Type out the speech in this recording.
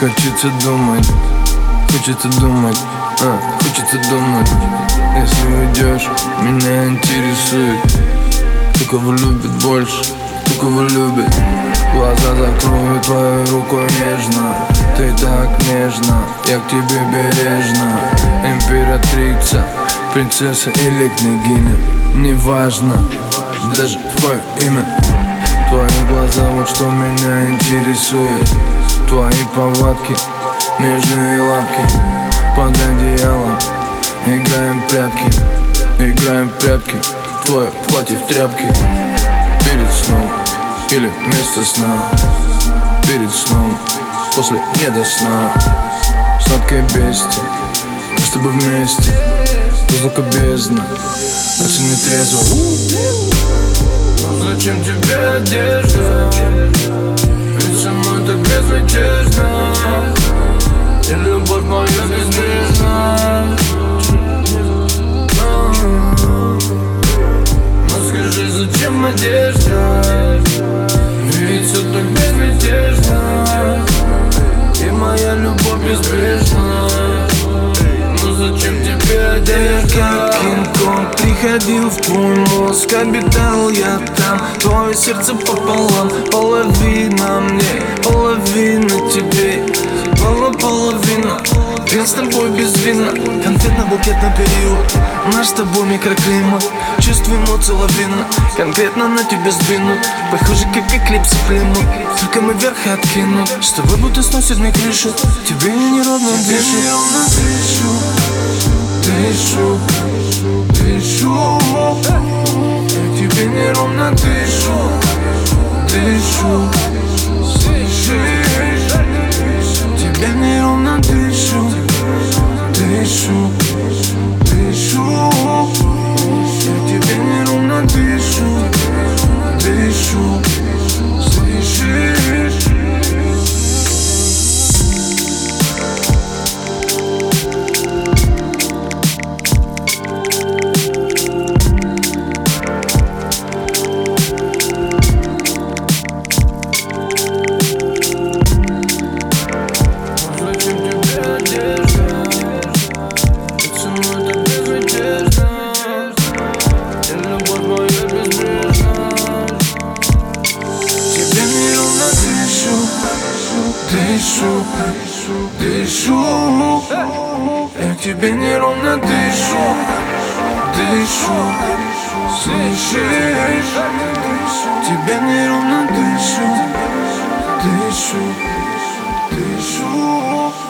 Хочется думать, хочется думать, а, хочется думать. Если уйдешь, меня интересует Кто кого любит больше, кто кого любит. Глаза закрою твою руку нежно Ты так нежно, я к тебе бережно. Императрица, принцесса или княгиня Неважно, даже твое имя. Твои глаза, вот что меня интересует Твои повадки, нежные лапки Под одеялом. Играем в прятки, играем в прятки Твое платье в тряпке Перед сном или вместо сна Перед сном, после не до сна. Сладкое бестие, мы с тобой вместе. Музыка бездна, оцени трезво. Но зачем тебе одежда? Безнадежно И любовь моя безнежна Но скажи, зачем одежда? Ведь все так безмятежно И моя любовь безбрежна. Но зачем тебе одежда? Кинг-Конг приходил в твой мозг Обитал я там. Твое сердце пополам Половина мне, половина с тобой без вина Конфетно-букетный период Наш с тобой микроклимат. Чувствуем эмоции лавина Конкретно на тебя сдвинут Похоже, как эклипс климат. Только мы вверх откинут. С тобой будто сносит мне крышу. Тебе я неровно дышу. Дышу, дышу, дышу. Я тебе неровно дышу, дышу, дышу, дышу Я к тебе неровно дышу, дышу Слышишь? Тебе неровно дышу, дышу, дышу